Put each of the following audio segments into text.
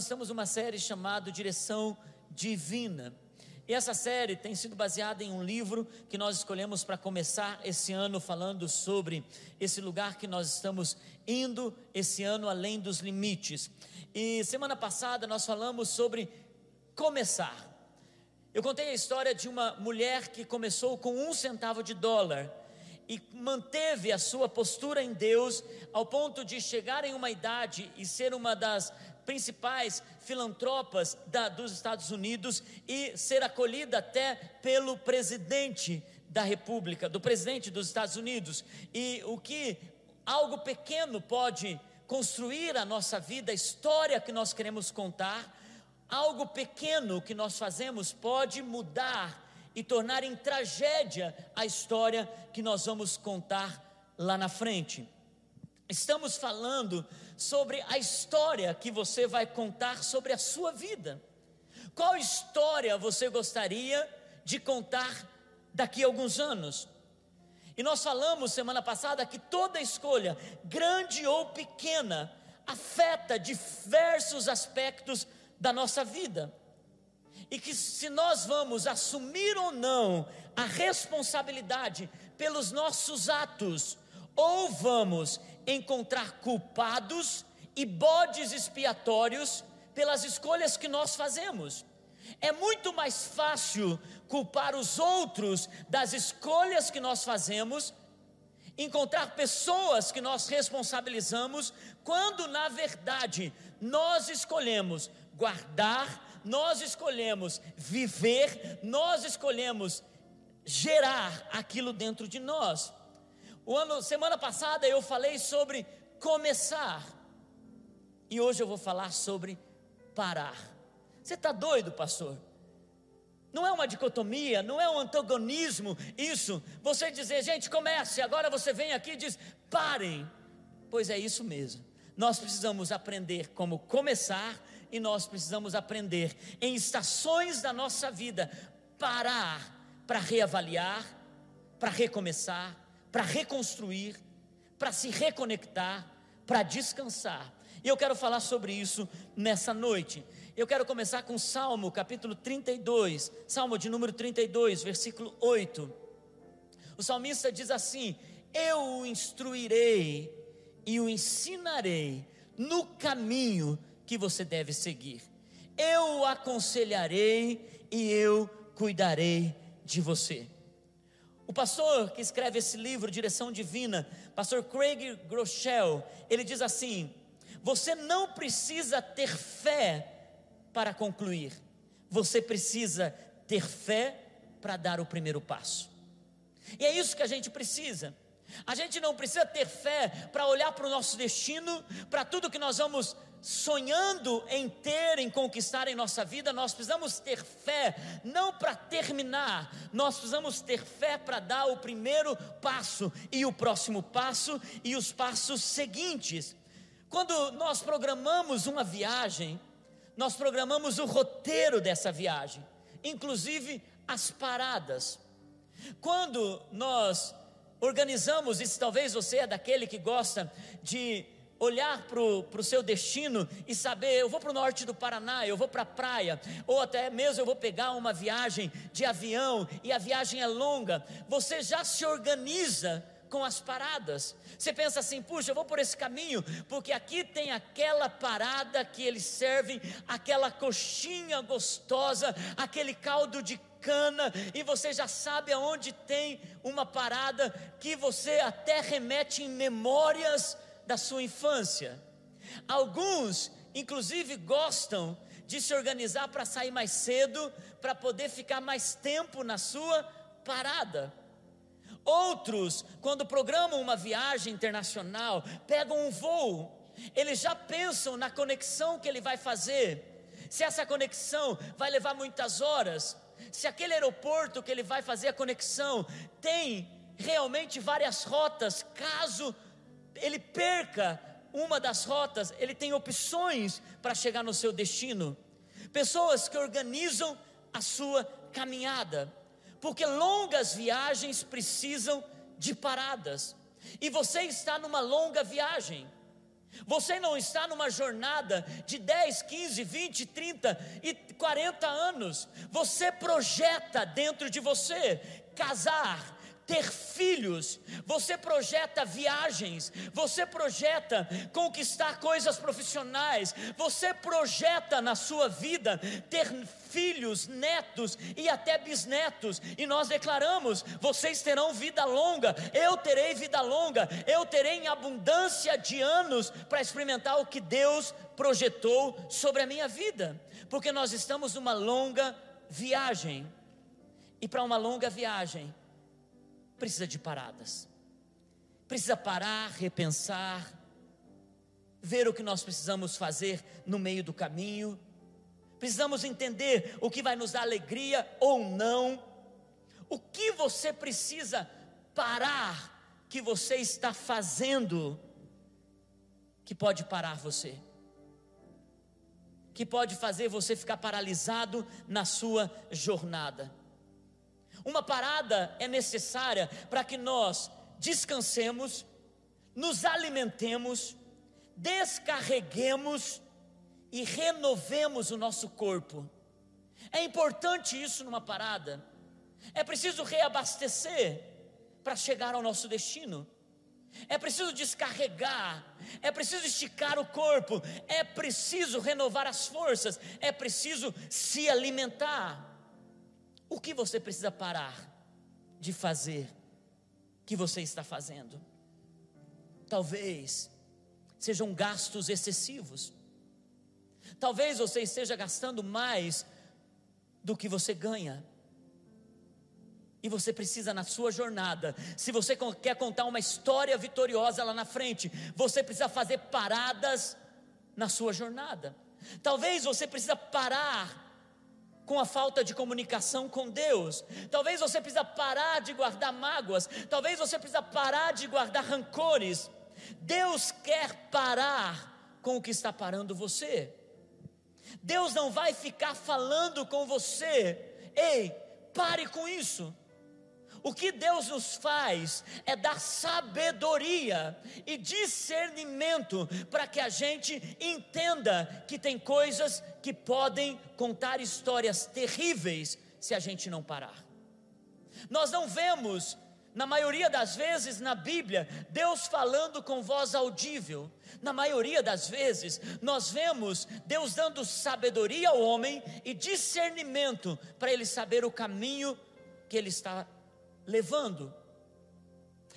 nós estamos numa série chamada Direção Divina. E essa série tem sido baseada em um livro que nós escolhemos para começar esse ano falando sobre esse lugar que nós estamos indo esse ano além dos limites. E semana passada nós falamos sobre começar. Eu contei a história de uma mulher que começou com um centavo de dólar e manteve a sua postura em Deus ao ponto de chegar em uma idade e ser uma das principais filantropas da, dos Estados Unidos e ser acolhida até pelo presidente da República, do presidente dos Estados Unidos. E o que algo pequeno pode construir a nossa vida, a história que nós queremos contar, algo pequeno que nós fazemos pode mudar e tornar em tragédia a história que nós vamos contar lá na frente. Estamos falando sobre a história que você vai contar sobre a sua vida. Qual história você gostaria de contar daqui a alguns anos? E nós falamos semana passada que toda escolha, grande ou pequena, afeta diversos aspectos da nossa vida. E que se nós vamos assumir ou não a responsabilidade pelos nossos atos, ou vamos encontrar culpados e bodes expiatórios pelas escolhas que nós fazemos. É muito mais fácil culpar os outros das escolhas que nós fazemos, encontrar pessoas que nós responsabilizamos, quando na verdade nós escolhemos guardar, nós escolhemos viver, nós escolhemos gerar aquilo dentro de nós. O ano, semana passada eu falei sobre começar. E hoje eu vou falar sobre parar. Você está doido, pastor? Não é uma dicotomia, não é um antagonismo isso. Você dizer, gente, comece, agora você vem aqui e diz, parem. Pois é isso mesmo. Nós precisamos aprender como começar e nós precisamos aprender em estações da nossa vida parar para reavaliar, para recomeçar, para reconstruir, para se reconectar, para descansar. E eu quero falar sobre isso nessa noite. Eu quero começar com Salmo, capítulo 32, Salmo de número 32, versículo 8. O salmista diz assim: Eu o instruirei e o ensinarei no caminho que você deve seguir. Eu o aconselharei e eu cuidarei de você. O pastor que escreve esse livro, Direção Divina, pastor Craig Groeschel, ele diz assim: Você não precisa ter fé para concluir, você precisa ter fé para dar o primeiro passo. E é isso que a gente precisa. A gente não precisa ter fé para olhar para o nosso destino, para tudo que nós vamos sonhando em ter, em conquistar em nossa vida, nós precisamos ter fé, não para terminar, nós precisamos ter fé para dar o primeiro passo, e o próximo passo, e os passos seguintes. Quando nós programamos uma viagem, nós programamos o roteiro dessa viagem, inclusive as paradas. Quando nós organizamos, e talvez você é daquele que gosta de olhar para o seu destino e saber, eu vou para o norte do Paraná, eu vou para a praia, ou até mesmo eu vou pegar uma viagem de avião e a viagem é longa, você já se organiza com as paradas. Você pensa assim, puxa, eu vou por esse caminho, porque aqui tem aquela parada que eles servem, aquela coxinha gostosa, aquele caldo de cana, e você já sabe aonde tem uma parada que você até remete em memórias da sua infância. Alguns, inclusive, gostam de se organizar para sair mais cedo, para poder ficar mais tempo na sua parada. Outros, quando programam uma viagem internacional, pegam um voo, eles já pensam na conexão que ele vai fazer. Se essa conexão vai levar muitas horas, se aquele aeroporto que ele vai fazer a conexão tem realmente várias rotas, caso ele perca uma das rotas, ele tem opções para chegar no seu destino. Pessoas que organizam a sua caminhada, porque longas viagens precisam de paradas. E você está numa longa viagem. Você não está numa jornada de 10, 15, 20, 30 e 40 anos. Você projeta dentro de você casar, ter filhos, você projeta viagens, você projeta conquistar coisas profissionais, você projeta na sua vida ter filhos, netos e até bisnetos, e nós declaramos: vocês terão vida longa, eu terei vida longa, eu terei abundância de anos para experimentar o que Deus projetou sobre a minha vida, porque nós estamos numa longa viagem, e para uma longa viagem, precisa de paradas. Precisa parar, repensar, ver o que nós precisamos fazer no meio do caminho. Precisamos entender o que vai nos dar alegria ou não. O que você precisa parar que você está fazendo que pode parar você. Que pode fazer você ficar paralisado na sua jornada. Uma parada é necessária para que nós descansemos, nos alimentemos, descarreguemos e renovemos o nosso corpo. É importante isso numa parada. É preciso reabastecer para chegar ao nosso destino. É preciso descarregar, é preciso esticar o corpo, é preciso renovar as forças, é preciso se alimentar. O que você precisa parar de fazer que você está fazendo? Talvez sejam gastos excessivos. Talvez você esteja gastando mais do que você ganha. E você precisa, na sua jornada, se você quer contar uma história vitoriosa lá na frente, você precisa fazer paradas na sua jornada. Talvez você precisa parar com a falta de comunicação com Deus. Talvez você precisa parar de guardar mágoas, talvez você precisa parar de guardar rancores. Deus quer parar com o que está parando você. Deus não vai ficar falando com você. Ei, pare com isso. O que Deus nos faz é dar sabedoria e discernimento para que a gente entenda que tem coisas que podem contar histórias terríveis se a gente não parar. Nós não vemos, na maioria das vezes na Bíblia, Deus falando com voz audível. Na maioria das vezes, nós vemos Deus dando sabedoria ao homem e discernimento para ele saber o caminho que ele está levando.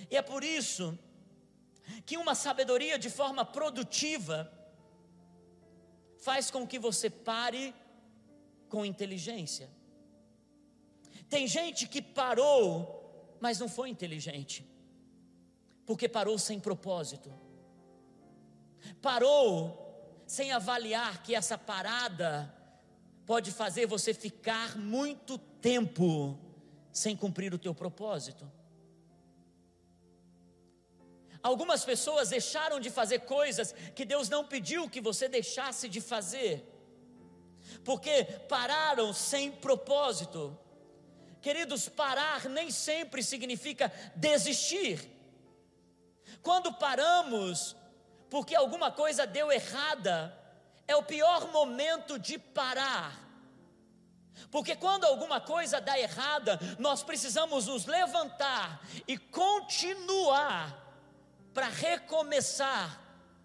E é por isso que uma sabedoria de forma produtiva faz com que você pare com inteligência. Tem gente que parou, mas não foi inteligente, porque parou sem propósito, parou sem avaliar que essa parada pode fazer você ficar muito tempo sem cumprir o teu propósito. Algumas pessoas deixaram de fazer coisas que Deus não pediu que você deixasse de fazer, porque pararam sem propósito. Queridos, parar nem sempre significa desistir. Quando paramos porque alguma coisa deu errada, é o pior momento de parar. Porque quando alguma coisa dá errada, nós precisamos nos levantar e continuar para recomeçar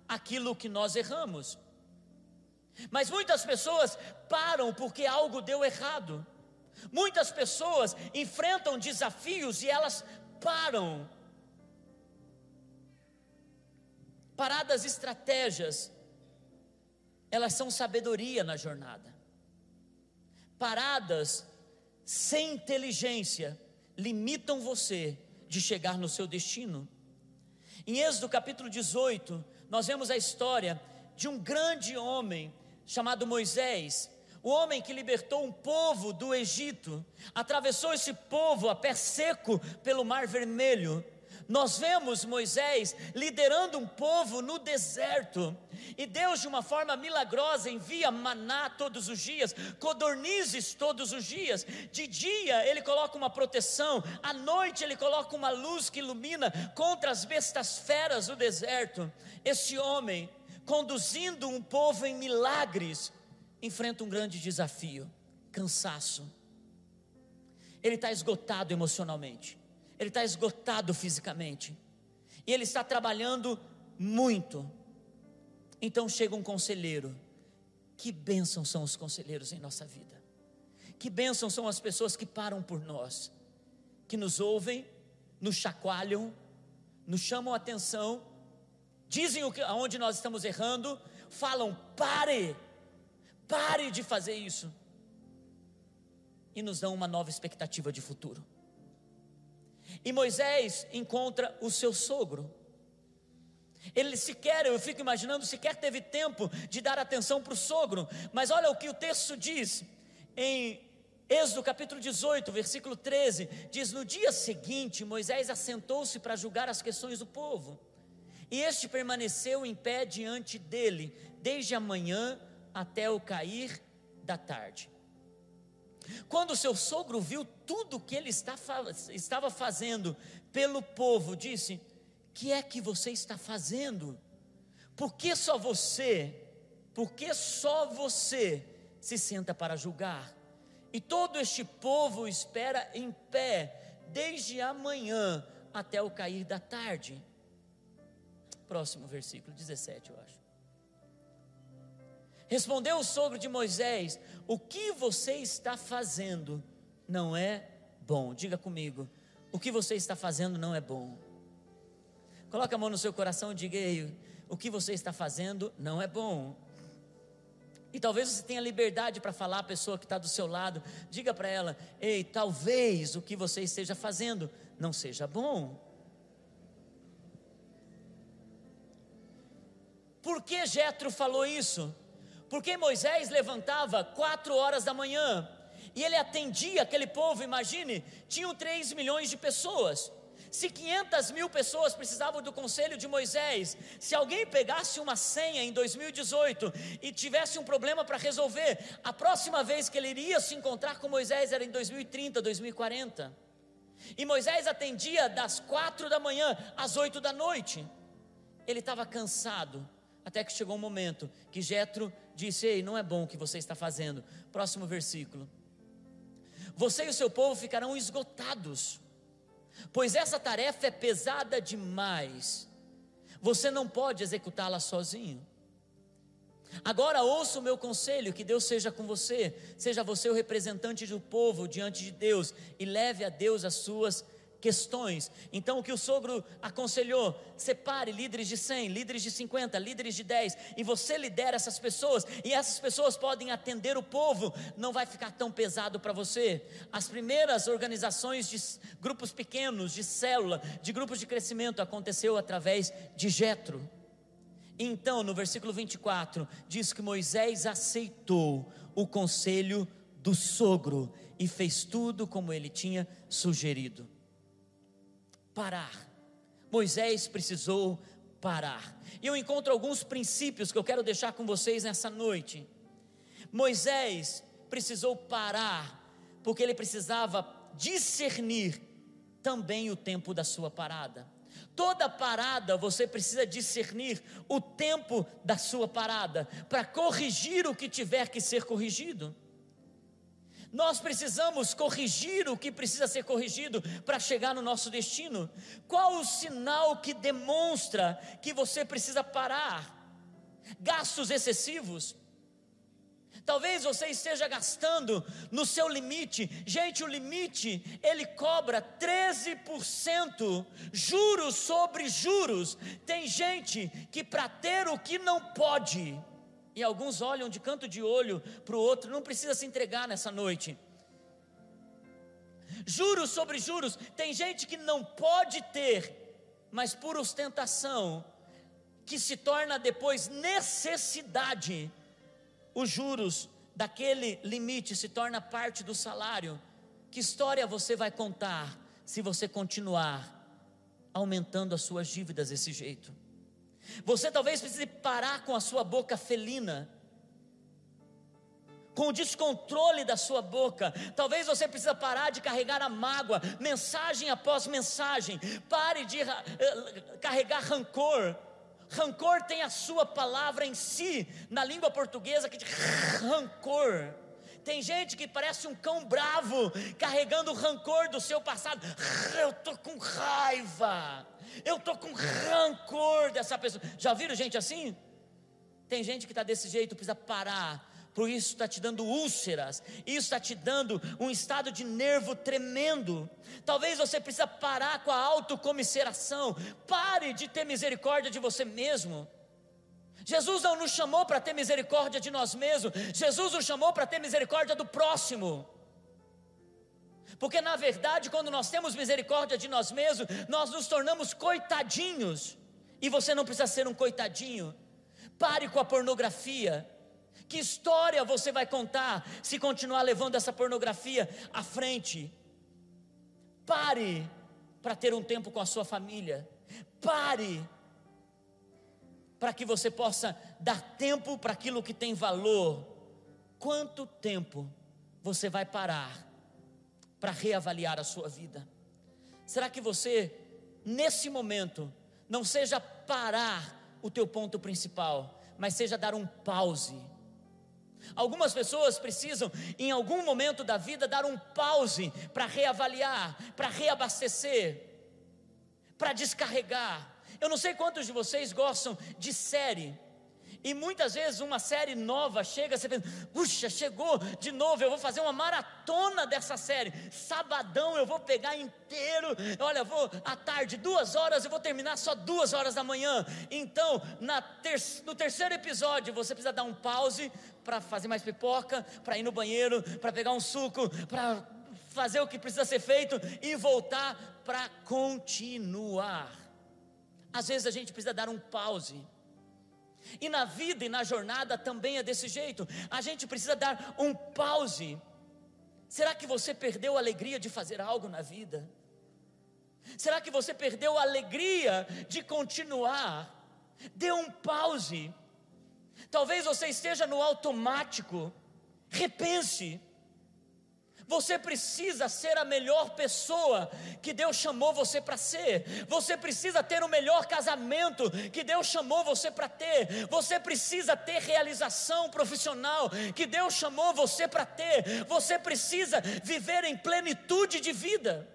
aquilo que nós erramos. Mas muitas pessoas param porque algo deu errado. Muitas pessoas enfrentam desafios e elas param. Paradas estratégias, elas são sabedoria na jornada paradas sem inteligência limitam você de chegar no seu destino. Em Êxodo capítulo 18, nós vemos a história de um grande homem chamado Moisés, o homem que libertou um povo do Egito, atravessou esse povo a pé seco pelo Mar Vermelho nós vemos Moisés liderando um povo no deserto, e Deus, de uma forma milagrosa, envia maná todos os dias, codornizes todos os dias. De dia ele coloca uma proteção, à noite ele coloca uma luz que ilumina contra as bestas feras do deserto. Esse homem conduzindo um povo em milagres, enfrenta um grande desafio: cansaço. Ele está esgotado emocionalmente, ele está esgotado fisicamente, e ele está trabalhando muito. Então chega um conselheiro. Que bênção são os conselheiros em nossa vida. Que bênção são as pessoas que param por nós, que nos ouvem, nos chacoalham, nos chamam a atenção, dizem o que, aonde nós estamos errando, falam: pare, pare de fazer isso, e nos dão uma nova expectativa de futuro. E Moisés encontra o seu sogro. Ele sequer, eu fico imaginando, sequer teve tempo de dar atenção para o sogro, mas olha o que o texto diz em Êxodo capítulo 18, versículo 13, diz: No dia seguinte, Moisés assentou-se para julgar as questões do povo, e este permaneceu em pé diante dele, desde a manhã até o cair da tarde. Quando seu sogro viu tudo o que ele estava fazendo pelo povo, disse: Que é que você está fazendo? Por que só você? Por que só você se senta para julgar? E todo este povo espera em pé, desde amanhã até o cair da tarde. Próximo versículo 17, eu acho. Respondeu o sogro de Moisés: O que você está fazendo não é bom. Diga comigo: O que você está fazendo não é bom. Coloque a mão no seu coração e diga: Ei, o que você está fazendo não é bom. E talvez você tenha liberdade para falar à pessoa que está do seu lado, diga para ela: ei, talvez o que você esteja fazendo não seja bom. Por que Jetro falou isso? Porque Moisés levantava quatro horas da manhã e ele atendia aquele povo, imagine, tinham três milhões de pessoas. Se 500 mil pessoas precisavam do conselho de Moisés, se alguém pegasse uma senha em 2018 e tivesse um problema para resolver, a próxima vez que ele iria se encontrar com Moisés era em 2030, 2040. E Moisés atendia das quatro da manhã às oito da noite. Ele estava cansado, até que chegou um momento que Jetro disse: Ei, não é bom o que você está fazendo. Próximo versículo. Você e o seu povo ficarão esgotados pois essa tarefa é pesada demais. Você não pode executá-la sozinho. Agora ouça o meu conselho, que Deus seja com você, seja você o representante do povo diante de Deus e leve a Deus as suas questões. Então, o que o sogro aconselhou: separe líderes de 100, líderes de 50, líderes de 10, e você lidera essas pessoas, e essas pessoas podem atender o povo, não vai ficar tão pesado para você. As primeiras organizações de grupos pequenos, de célula, de grupos de crescimento, aconteceu através de Jetro. Então, no versículo 24, diz que Moisés aceitou o conselho do sogro e fez tudo como ele tinha sugerido parar. Moisés precisou parar. E eu encontro alguns princípios que eu quero deixar com vocês nessa noite. Moisés precisou parar, porque ele precisava discernir também o tempo da sua parada. Toda parada você precisa discernir o tempo da sua parada, para corrigir o que tiver que ser corrigido. Nós precisamos corrigir o que precisa ser corrigido para chegar no nosso destino. Qual o sinal que demonstra que você precisa parar? Gastos excessivos. Talvez você esteja gastando no seu limite. Gente, o limite, ele cobra 13% juros sobre juros. Tem gente que para ter o que não pode, e alguns olham de canto de olho para o outro, não precisa se entregar nessa noite. Juros sobre juros, tem gente que não pode ter, mas por ostentação, que se torna depois necessidade, os juros daquele limite se torna parte do salário. Que história você vai contar se você continuar aumentando as suas dívidas desse jeito? Você talvez precise parar com a sua boca felina, com o descontrole da sua boca. Talvez você precise parar de carregar a mágoa, mensagem após mensagem. Pare de uh, carregar rancor. Rancor tem a sua palavra em si, na língua portuguesa, que diz rancor. Tem gente que parece um cão bravo, carregando o rancor do seu passado. Eu estou com raiva, eu estou com rancor dessa pessoa. Já viram gente assim? Tem gente que está desse jeito, precisa parar, por isso está te dando úlceras, isso está te dando um estado de nervo tremendo. Talvez você precisa parar com a autocomisseração, pare de ter misericórdia de você mesmo. Jesus não nos chamou para ter misericórdia de nós mesmos, Jesus nos chamou para ter misericórdia do próximo. Porque na verdade, quando nós temos misericórdia de nós mesmos, nós nos tornamos coitadinhos. E você não precisa ser um coitadinho. Pare com a pornografia. Que história você vai contar se continuar levando essa pornografia à frente? Pare para ter um tempo com a sua família. Pare para que você possa dar tempo para aquilo que tem valor. Quanto tempo você vai parar para reavaliar a sua vida? Será que você, nesse momento, não seja parar o teu ponto principal, mas seja dar um pause. Algumas pessoas precisam, em algum momento da vida, dar um pause para reavaliar, para reabastecer, para descarregar. Eu não sei quantos de vocês gostam de série. E muitas vezes uma série nova chega, você pensa, puxa, chegou de novo, eu vou fazer uma maratona dessa série. Sabadão eu vou pegar inteiro. Olha, vou à tarde, duas horas, eu vou terminar só duas horas da manhã. Então, ter, no terceiro episódio, você precisa dar um pause para fazer mais pipoca, para ir no banheiro, para pegar um suco, para fazer o que precisa ser feito e voltar para continuar. Às vezes a gente precisa dar um pause e na vida e na jornada também é desse jeito. A gente precisa dar um pause. Será que você perdeu a alegria de fazer algo na vida? Será que você perdeu a alegria de continuar? Dê um pause. Talvez você esteja no automático. Repense. Você precisa ser a melhor pessoa que Deus chamou você para ser. Você precisa ter o melhor casamento que Deus chamou você para ter. Você precisa ter realização profissional que Deus chamou você para ter. Você precisa viver em plenitude de vida.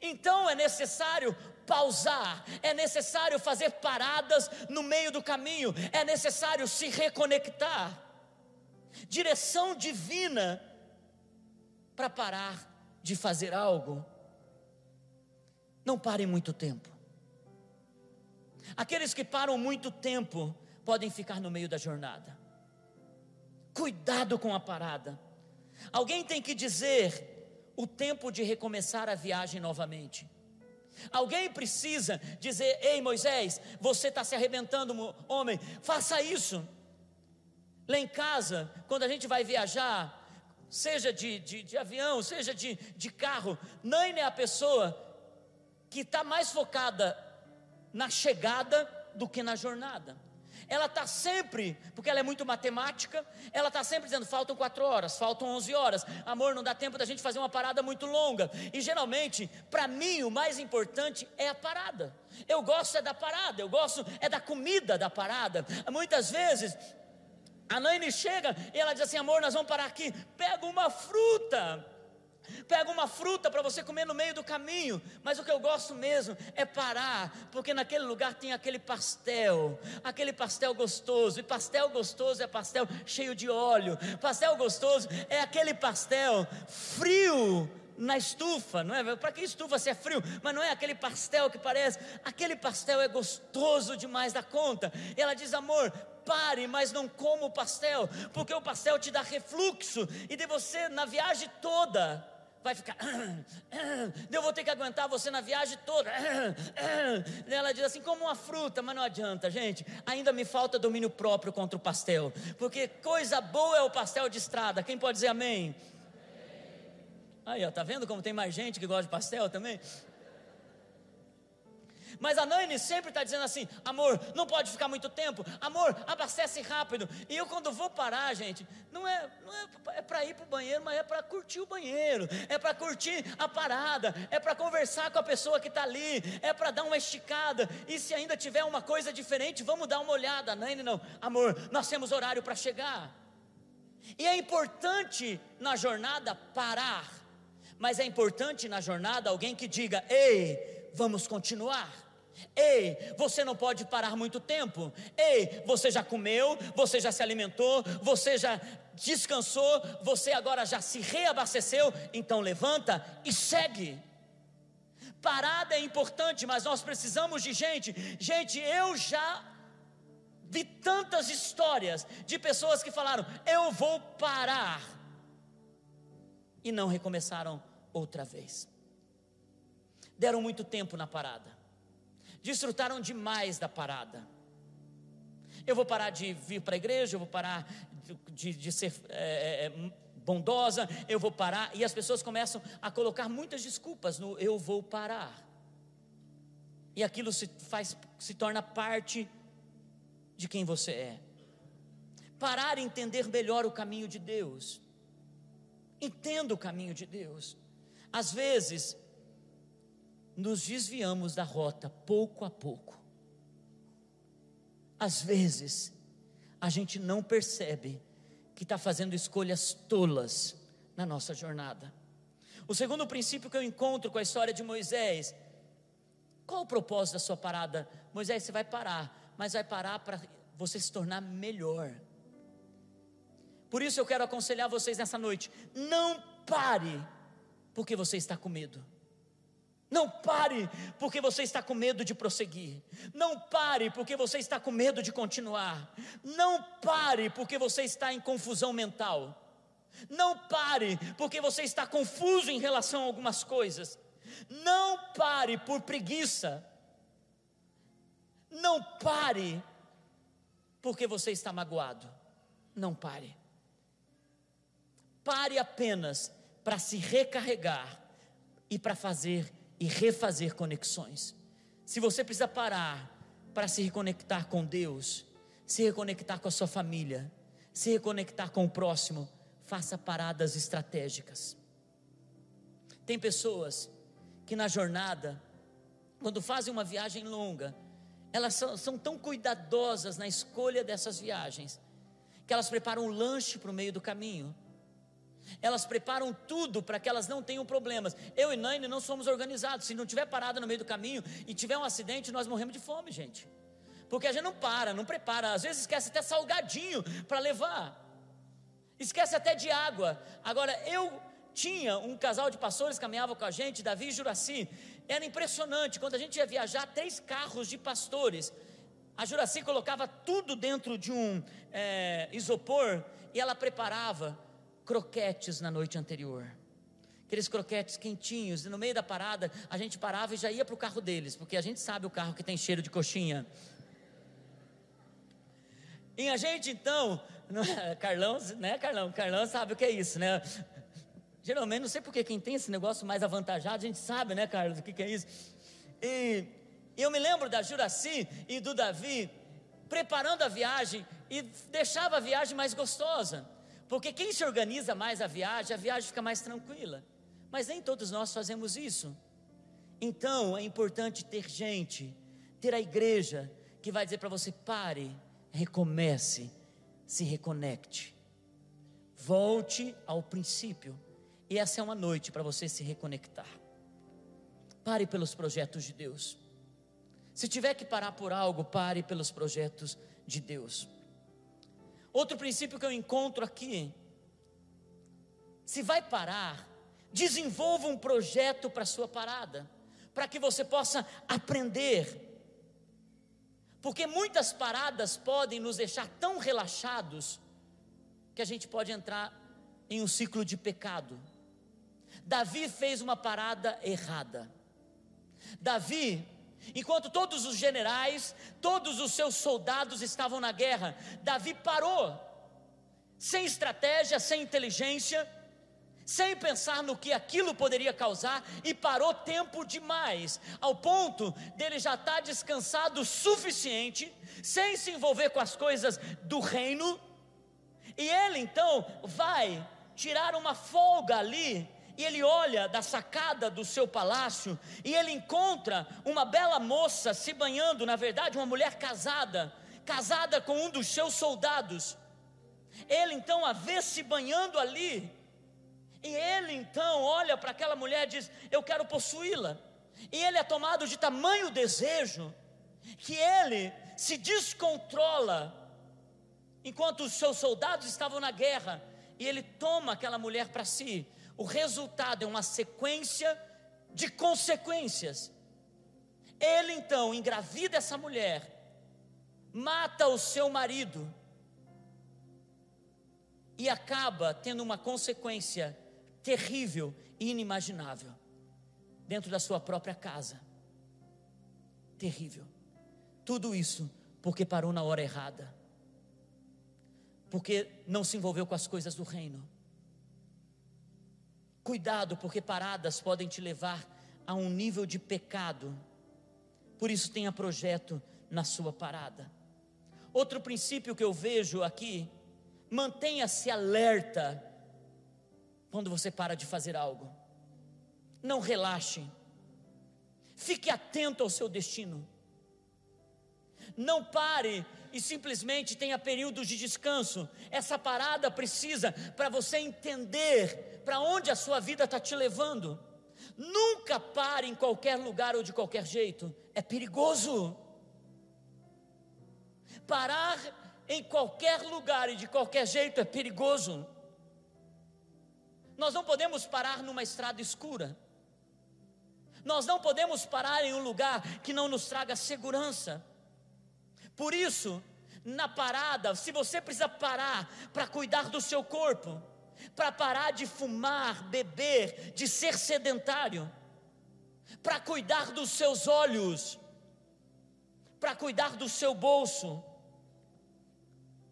Então é necessário pausar, é necessário fazer paradas no meio do caminho, é necessário se reconectar. Direção divina para parar de fazer algo. Não parem muito tempo. Aqueles que param muito tempo podem ficar no meio da jornada. Cuidado com a parada. Alguém tem que dizer o tempo de recomeçar a viagem novamente. Alguém precisa dizer: Ei Moisés, você está se arrebentando, homem, faça isso. Lá em casa, quando a gente vai viajar, seja de, de, de avião, seja de, de carro, Naine é a pessoa que está mais focada na chegada do que na jornada. Ela está sempre, porque ela é muito matemática, ela está sempre dizendo: faltam quatro horas, faltam onze horas, amor, não dá tempo da gente fazer uma parada muito longa. E geralmente, para mim, o mais importante é a parada. Eu gosto é da parada, eu gosto é da comida da parada. Muitas vezes a Naine chega e ela diz assim: amor, nós vamos parar aqui. Pega uma fruta. Pega uma fruta para você comer no meio do caminho, mas o que eu gosto mesmo é parar, porque naquele lugar tem aquele pastel, aquele pastel gostoso, e pastel gostoso é pastel cheio de óleo, pastel gostoso é aquele pastel frio, na estufa, não é? Para que estufa se é frio? Mas não é aquele pastel que parece, aquele pastel é gostoso demais da conta. E ela diz: amor, pare, mas não coma o pastel, porque o pastel te dá refluxo, e de você na viagem toda vai ficar. Eu vou ter que aguentar você na viagem toda. Ela diz assim, como uma fruta, mas não adianta, gente. Ainda me falta domínio próprio contra o pastel, porque coisa boa é o pastel de estrada. Quem pode dizer amém? Aí, ó, tá vendo como tem mais gente que gosta de pastel também? Mas a Naine sempre está dizendo assim: amor, não pode ficar muito tempo, amor, abastece rápido. E eu, quando vou parar, gente, não é, não é, é para ir para o banheiro, mas é para curtir o banheiro, é para curtir a parada, é para conversar com a pessoa que está ali, é para dar uma esticada. E se ainda tiver uma coisa diferente, vamos dar uma olhada. A Naine, não, amor, nós temos horário para chegar. E é importante na jornada parar, mas é importante na jornada alguém que diga: ei, vamos continuar. Ei, você não pode parar muito tempo. Ei, você já comeu, você já se alimentou, você já descansou, você agora já se reabasteceu, então levanta e segue. Parada é importante, mas nós precisamos de gente. Gente, eu já vi tantas histórias de pessoas que falaram: Eu vou parar, e não recomeçaram outra vez. Deram muito tempo na parada, desfrutaram demais da parada. Eu vou parar de vir para a igreja, eu vou parar de, de ser é, é, bondosa, eu vou parar, e as pessoas começam a colocar muitas desculpas no eu vou parar. E aquilo se faz, se torna parte de quem você é. Parar e entender melhor o caminho de Deus. Entenda o caminho de Deus. Às vezes, nos desviamos da rota pouco a pouco. Às vezes, a gente não percebe que está fazendo escolhas tolas na nossa jornada. O segundo princípio que eu encontro com a história de Moisés, qual o propósito da sua parada? Moisés, você vai parar mas vai parar para você se tornar melhor. Por isso eu quero aconselhar vocês nessa noite: não pare, porque você está com medo. Não pare, porque você está com medo de prosseguir. Não pare, porque você está com medo de continuar. Não pare, porque você está em confusão mental. Não pare, porque você está confuso em relação a algumas coisas. Não pare por preguiça. Não pare, porque você está magoado. Não pare. Pare apenas para se recarregar e para fazer e refazer conexões. Se você precisa parar para se reconectar com Deus, se reconectar com a sua família, se reconectar com o próximo, faça paradas estratégicas. Tem pessoas que na jornada, quando fazem uma viagem longa, elas são, são tão cuidadosas na escolha dessas viagens, que elas preparam um lanche para o meio do caminho. Elas preparam tudo para que elas não tenham problemas. Eu e Naine não somos organizados. Se não tiver parada no meio do caminho e tiver um acidente, nós morremos de fome, gente. Porque a gente não para, não prepara. Às vezes esquece até salgadinho para levar. Esquece até de água. Agora, eu tinha um casal de pastores que caminhava com a gente, Davi e Juraci. Era impressionante, quando a gente ia viajar, três carros de pastores. A Juraci colocava tudo dentro de um é, isopor e ela preparava croquetes na noite anterior. Aqueles croquetes quentinhos, e no meio da parada a gente parava e já ia para o carro deles, porque a gente sabe o carro que tem cheiro de coxinha. E a gente então, Carlão, né, Carlão? Carlão sabe o que é isso, né? Geralmente, não sei porque quem tem esse negócio mais avantajado, a gente sabe, né, Carlos, o que, que é isso. E eu me lembro da Juraci e do Davi preparando a viagem e deixava a viagem mais gostosa. Porque quem se organiza mais a viagem, a viagem fica mais tranquila. Mas nem todos nós fazemos isso. Então é importante ter gente, ter a igreja que vai dizer para você: pare, recomece, se reconecte, volte ao princípio. E essa é uma noite para você se reconectar. Pare pelos projetos de Deus. Se tiver que parar por algo, pare pelos projetos de Deus. Outro princípio que eu encontro aqui: se vai parar, desenvolva um projeto para sua parada, para que você possa aprender. Porque muitas paradas podem nos deixar tão relaxados que a gente pode entrar em um ciclo de pecado. Davi fez uma parada errada. Davi, enquanto todos os generais, todos os seus soldados estavam na guerra, Davi parou, sem estratégia, sem inteligência, sem pensar no que aquilo poderia causar, e parou tempo demais, ao ponto dele já estar tá descansado o suficiente, sem se envolver com as coisas do reino, e ele então vai tirar uma folga ali, e ele olha da sacada do seu palácio, e ele encontra uma bela moça se banhando, na verdade, uma mulher casada, casada com um dos seus soldados. Ele então a vê se banhando ali, e ele então olha para aquela mulher e diz: Eu quero possuí-la. E ele é tomado de tamanho desejo, que ele se descontrola, enquanto os seus soldados estavam na guerra, e ele toma aquela mulher para si. O resultado é uma sequência de consequências. Ele então engravida essa mulher, mata o seu marido, e acaba tendo uma consequência terrível e inimaginável dentro da sua própria casa. Terrível. Tudo isso porque parou na hora errada. Porque não se envolveu com as coisas do reino. Cuidado, porque paradas podem te levar a um nível de pecado. Por isso tenha projeto na sua parada. Outro princípio que eu vejo aqui, mantenha-se alerta quando você para de fazer algo. Não relaxe. Fique atento ao seu destino. Não pare e simplesmente tenha períodos de descanso. Essa parada precisa para você entender para onde a sua vida está te levando. Nunca pare em qualquer lugar ou de qualquer jeito. É perigoso. Parar em qualquer lugar e de qualquer jeito é perigoso. Nós não podemos parar numa estrada escura. Nós não podemos parar em um lugar que não nos traga segurança. Por isso, na parada, se você precisa parar para cuidar do seu corpo, para parar de fumar, beber, de ser sedentário, para cuidar dos seus olhos, para cuidar do seu bolso,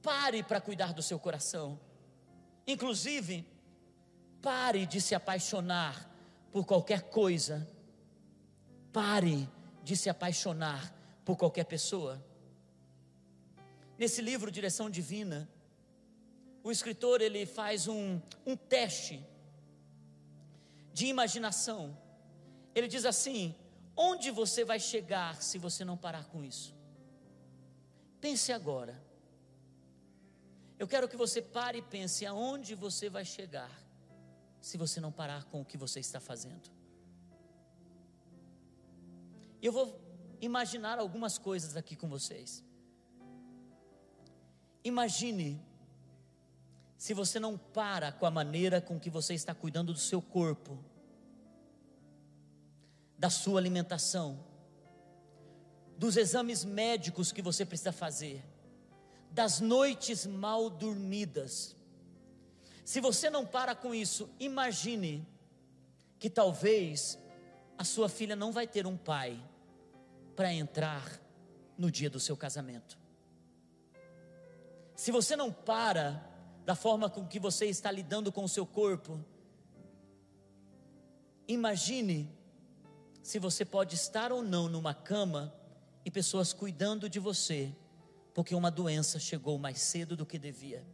pare para cuidar do seu coração. Inclusive, Pare de se apaixonar por qualquer coisa. Pare de se apaixonar por qualquer pessoa. Nesse livro Direção Divina, o escritor ele faz um, um teste de imaginação. Ele diz assim: onde você vai chegar se você não parar com isso? Pense agora. Eu quero que você pare e pense aonde você vai chegar se você não parar com o que você está fazendo. Eu vou imaginar algumas coisas aqui com vocês. Imagine se você não para com a maneira com que você está cuidando do seu corpo, da sua alimentação, dos exames médicos que você precisa fazer, das noites mal dormidas, se você não para com isso, imagine que talvez a sua filha não vai ter um pai para entrar no dia do seu casamento. Se você não para da forma com que você está lidando com o seu corpo, imagine se você pode estar ou não numa cama e pessoas cuidando de você, porque uma doença chegou mais cedo do que devia.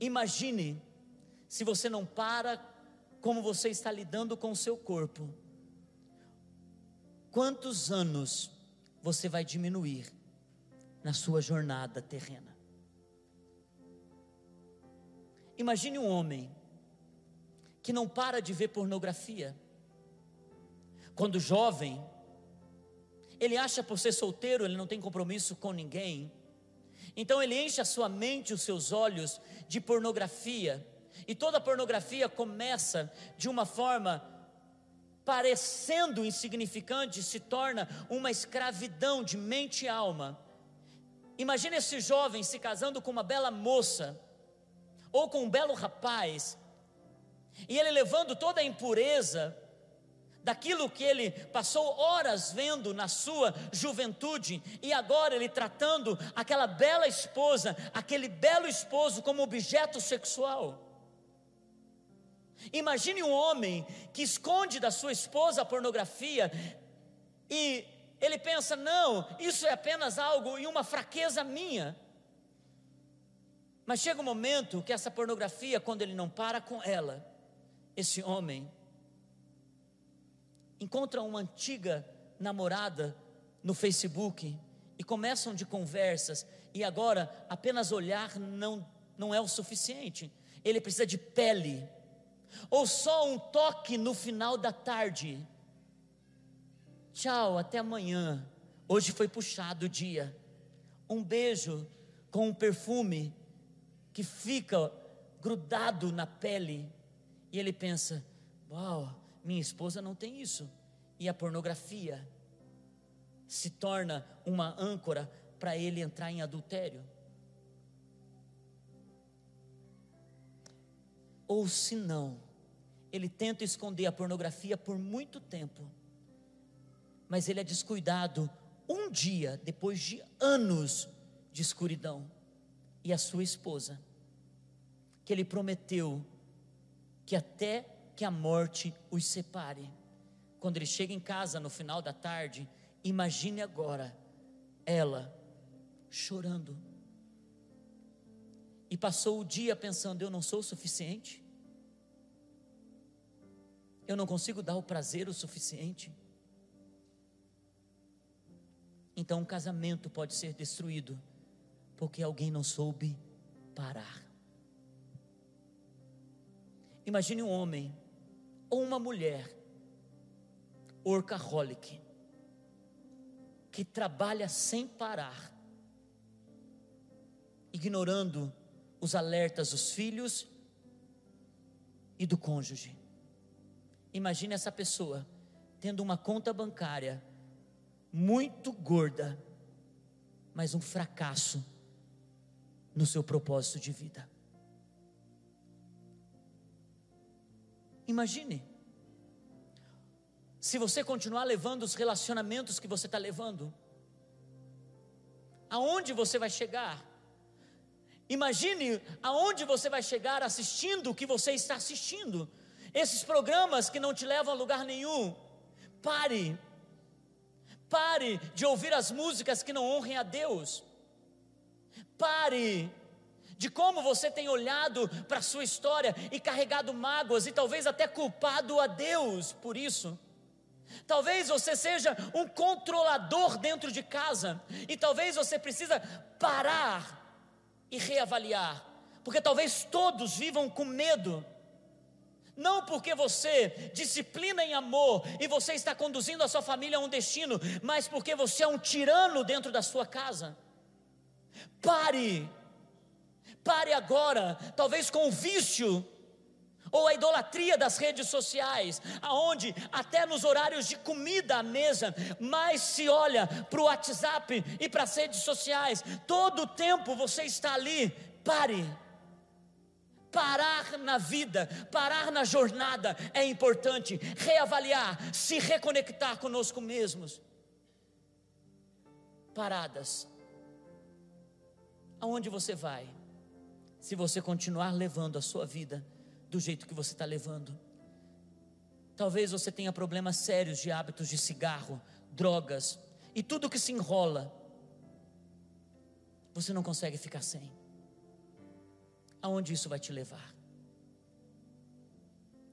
Imagine se você não para como você está lidando com o seu corpo. Quantos anos você vai diminuir na sua jornada terrena? Imagine um homem que não para de ver pornografia. Quando jovem, ele acha por ser solteiro, ele não tem compromisso com ninguém então ele enche a sua mente, os seus olhos de pornografia. E toda pornografia começa de uma forma parecendo insignificante, se torna uma escravidão de mente e alma. Imagine esse jovem se casando com uma bela moça, ou com um belo rapaz, e ele levando toda a impureza daquilo que ele passou horas vendo na sua juventude, e agora ele tratando aquela bela esposa, aquele belo esposo como objeto sexual. Imagine um homem que esconde da sua esposa a pornografia e ele pensa: não, isso é apenas algo e uma fraqueza minha. Mas chega um momento que essa pornografia, quando ele não para com ela, esse homem encontra uma antiga namorada no Facebook e começam de conversas, e agora apenas olhar não, não é o suficiente, ele precisa de pele, ou só um toque no final da tarde. Tchau, até amanhã. Hoje foi puxado o dia. Um beijo com um perfume que fica grudado na pele. E ele pensa: Uau, minha esposa não tem isso. E a pornografia se torna uma âncora para ele entrar em adultério. Ou se não, ele tenta esconder a pornografia por muito tempo, mas ele é descuidado um dia depois de anos de escuridão. E a sua esposa, que ele prometeu que até que a morte os separe. Quando ele chega em casa no final da tarde, imagine agora ela chorando. E passou o dia pensando: eu não sou o suficiente eu não consigo dar o prazer o suficiente. Então um casamento pode ser destruído porque alguém não soube parar. Imagine um homem ou uma mulher workaholic que trabalha sem parar, ignorando os alertas dos filhos e do cônjuge. Imagine essa pessoa tendo uma conta bancária muito gorda, mas um fracasso no seu propósito de vida. Imagine, se você continuar levando os relacionamentos que você está levando, aonde você vai chegar? Imagine aonde você vai chegar assistindo o que você está assistindo. Esses programas que não te levam a lugar nenhum, pare. Pare de ouvir as músicas que não honrem a Deus. Pare de como você tem olhado para a sua história e carregado mágoas e talvez até culpado a Deus por isso. Talvez você seja um controlador dentro de casa e talvez você precisa parar e reavaliar, porque talvez todos vivam com medo não porque você disciplina em amor e você está conduzindo a sua família a um destino, mas porque você é um tirano dentro da sua casa. Pare, pare agora, talvez com o vício ou a idolatria das redes sociais, aonde até nos horários de comida à mesa, mais se olha para o WhatsApp e para as redes sociais, todo o tempo você está ali. Pare Parar na vida, parar na jornada é importante. Reavaliar, se reconectar conosco mesmos. Paradas. Aonde você vai? Se você continuar levando a sua vida do jeito que você está levando. Talvez você tenha problemas sérios de hábitos de cigarro, drogas e tudo que se enrola. Você não consegue ficar sem aonde isso vai te levar?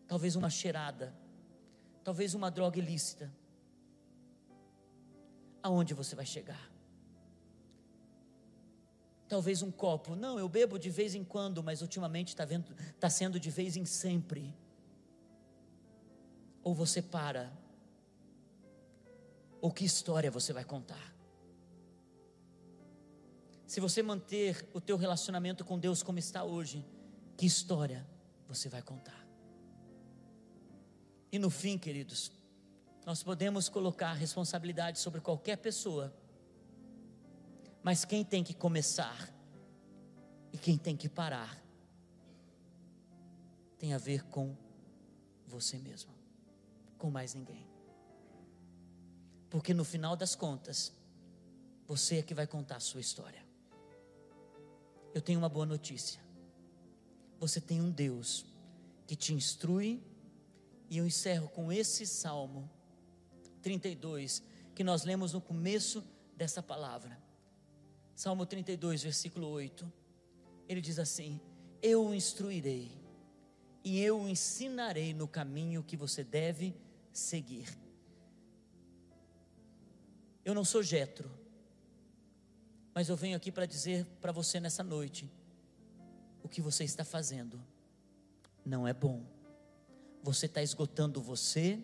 Talvez uma cheirada, talvez uma droga ilícita. Aonde você vai chegar? Talvez um copo. Não, eu bebo de vez em quando, mas ultimamente está tá sendo de vez em sempre. Ou você para. Ou que história você vai contar? Se você manter o teu relacionamento com Deus como está hoje, que história você vai contar? E no fim, queridos, nós podemos colocar responsabilidade sobre qualquer pessoa, mas quem tem que começar e quem tem que parar tem a ver com você mesmo, com mais ninguém. Porque no final das contas, você é que vai contar a sua história. Eu tenho uma boa notícia. Você tem um Deus que te instrui, e eu encerro com esse salmo 32 que nós lemos no começo dessa palavra. Salmo 32, versículo 8. Ele diz assim: Eu o instruirei e eu o ensinarei no caminho que você deve seguir. Eu não sou Jetro, mas eu venho aqui para dizer para você nessa noite: o que você está fazendo não é bom. Você está esgotando você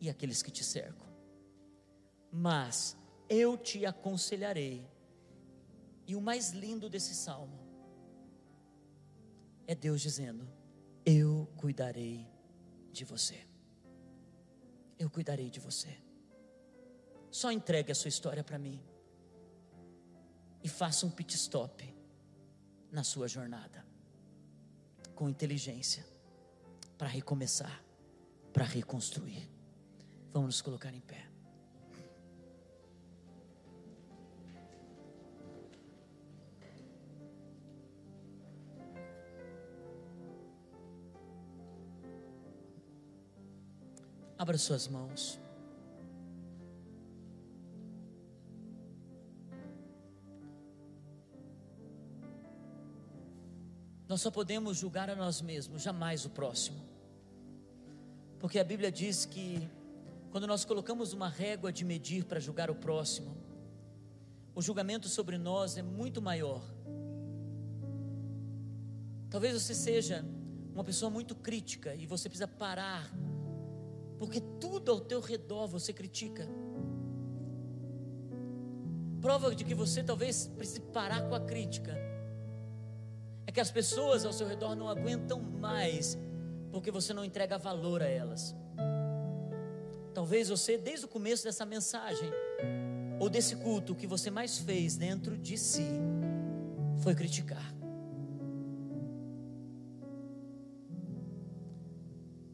e aqueles que te cercam. Mas eu te aconselharei. E o mais lindo desse salmo é Deus dizendo: Eu cuidarei de você. Eu cuidarei de você. Só entregue a sua história para mim. E faça um pit stop na sua jornada. Com inteligência. Para recomeçar. Para reconstruir. Vamos nos colocar em pé. Abra suas mãos. Nós só podemos julgar a nós mesmos, jamais o próximo. Porque a Bíblia diz que quando nós colocamos uma régua de medir para julgar o próximo, o julgamento sobre nós é muito maior. Talvez você seja uma pessoa muito crítica e você precisa parar, porque tudo ao teu redor você critica. Prova de que você talvez precise parar com a crítica é que as pessoas ao seu redor não aguentam mais, porque você não entrega valor a elas. Talvez você, desde o começo dessa mensagem, ou desse culto, o que você mais fez dentro de si foi criticar.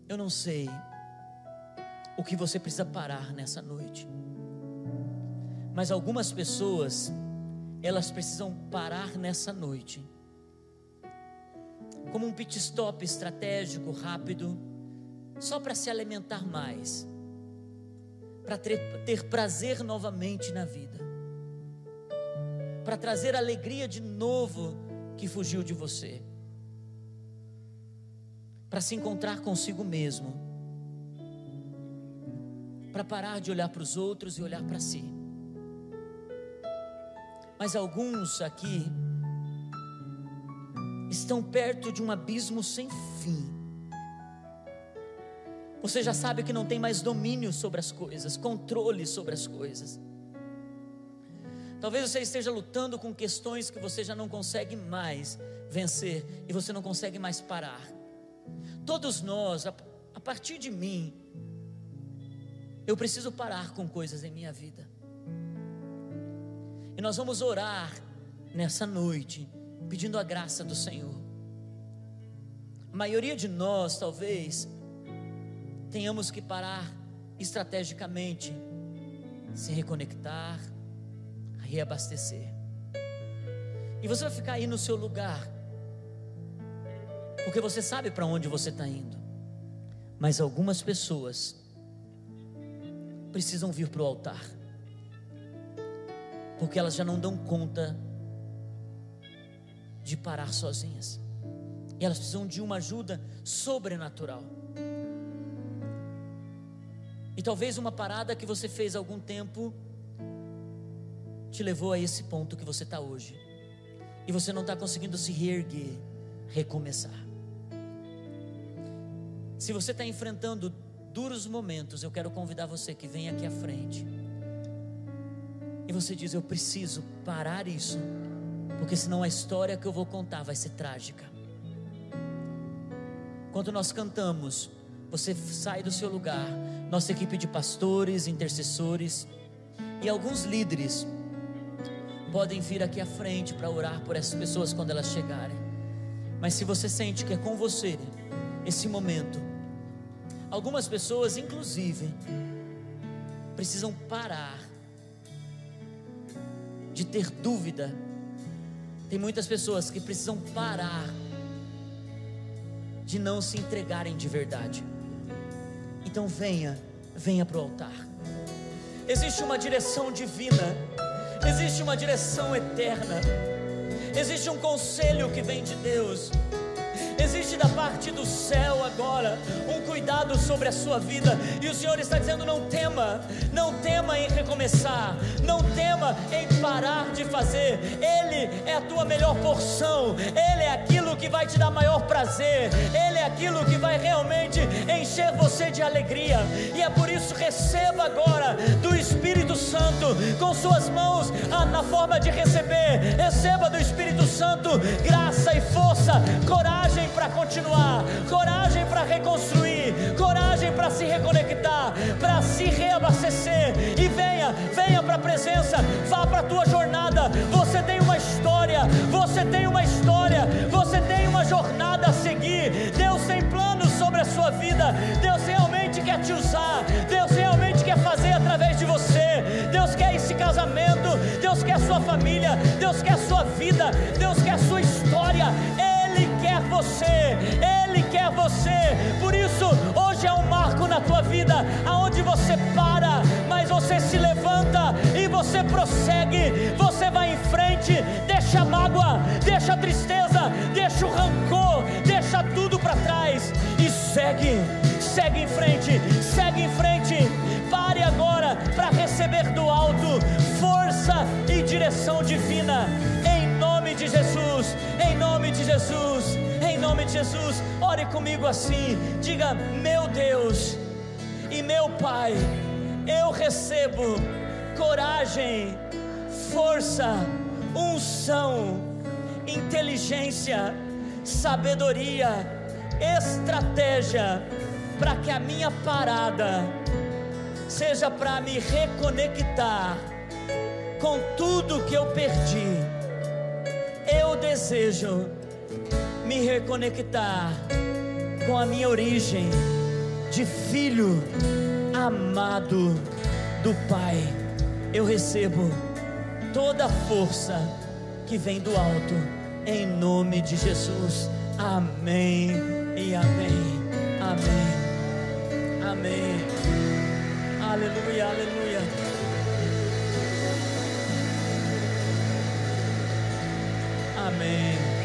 Eu não sei o que você precisa parar nessa noite, mas algumas pessoas, elas precisam parar nessa noite. Como um pit stop estratégico, rápido, só para se alimentar mais, para ter, prazer novamente na vida, para trazer alegria de novo que fugiu de você, para se encontrar consigo mesmo, para parar de olhar para os outros e olhar para si. Mas alguns aqui estão perto de um abismo sem fim. Você já sabe que não tem mais domínio sobre as coisas, controle sobre as coisas. Talvez você esteja lutando com questões que você já não consegue mais vencer e você não consegue mais parar. Todos nós, a, partir de mim, eu preciso parar com coisas em minha vida. E nós vamos orar nessa noite pedindo a graça do Senhor. A maioria de nós, talvez, tenhamos que parar estrategicamente, se reconectar, reabastecer. E você vai ficar aí no seu lugar, porque você sabe para onde você está indo. Mas algumas pessoas precisam vir para o altar, porque elas já não dão conta de parar sozinhas. E elas precisam de uma ajuda sobrenatural. E talvez uma parada que você fez há algum tempo te levou a esse ponto que você está hoje. E você não está conseguindo se reerguer, recomeçar. Se você está enfrentando duros momentos, eu quero convidar você que venha aqui à frente. E você diz: Eu preciso parar isso porque senão a história que eu vou contar vai ser trágica. Quando nós cantamos, você sai do seu lugar, nossa equipe de pastores, intercessores e alguns líderes podem vir aqui à frente para orar por essas pessoas quando elas chegarem. Mas se você sente que é com você esse momento, algumas pessoas, inclusive, precisam parar de ter dúvida tem muitas pessoas que precisam parar de não se entregarem de verdade. Então venha, venha para o altar. Existe uma direção divina, existe uma direção eterna, existe um conselho que vem de Deus. Existe da parte do céu agora um cuidado sobre a sua vida, e o Senhor está dizendo: não tema, não tema em recomeçar, não tema em parar de fazer. Ele é a tua melhor porção, Ele é aquilo que vai te dar maior prazer, Ele é aquilo que vai realmente encher você de alegria, e é por isso receba agora do Espírito Santo com suas mãos ah, na forma de receber, receba do Espírito Santo graça e força, coragem continuar, coragem para reconstruir, coragem para se reconectar, para se reabastecer. E venha, venha para a presença, vá para a tua jornada. Você tem uma história, você tem uma história, você tem uma jornada a seguir. Deus tem planos sobre a sua vida, Deus realmente quer te usar, Deus realmente quer fazer através de você. Deus quer esse casamento, Deus quer sua família, Deus quer sua vida, Deus quer sua história quer você, Ele quer você. Por isso, hoje é um marco na tua vida, aonde você para, mas você se levanta e você prossegue, você vai em frente, deixa a mágoa, deixa a tristeza, deixa o rancor, deixa tudo para trás e segue, segue em frente, segue em frente. Pare agora para receber do alto força e direção divina de Jesus, em nome de Jesus, em nome de Jesus. Ore comigo assim, diga: Meu Deus e meu Pai, eu recebo coragem, força, unção, inteligência, sabedoria, estratégia para que a minha parada seja para me reconectar com tudo que eu perdi eu desejo me reconectar com a minha origem de filho amado do Pai. Eu recebo toda a força que vem do alto, em nome de Jesus. Amém e amém. Amém. Amém. Aleluia, aleluia. Amém.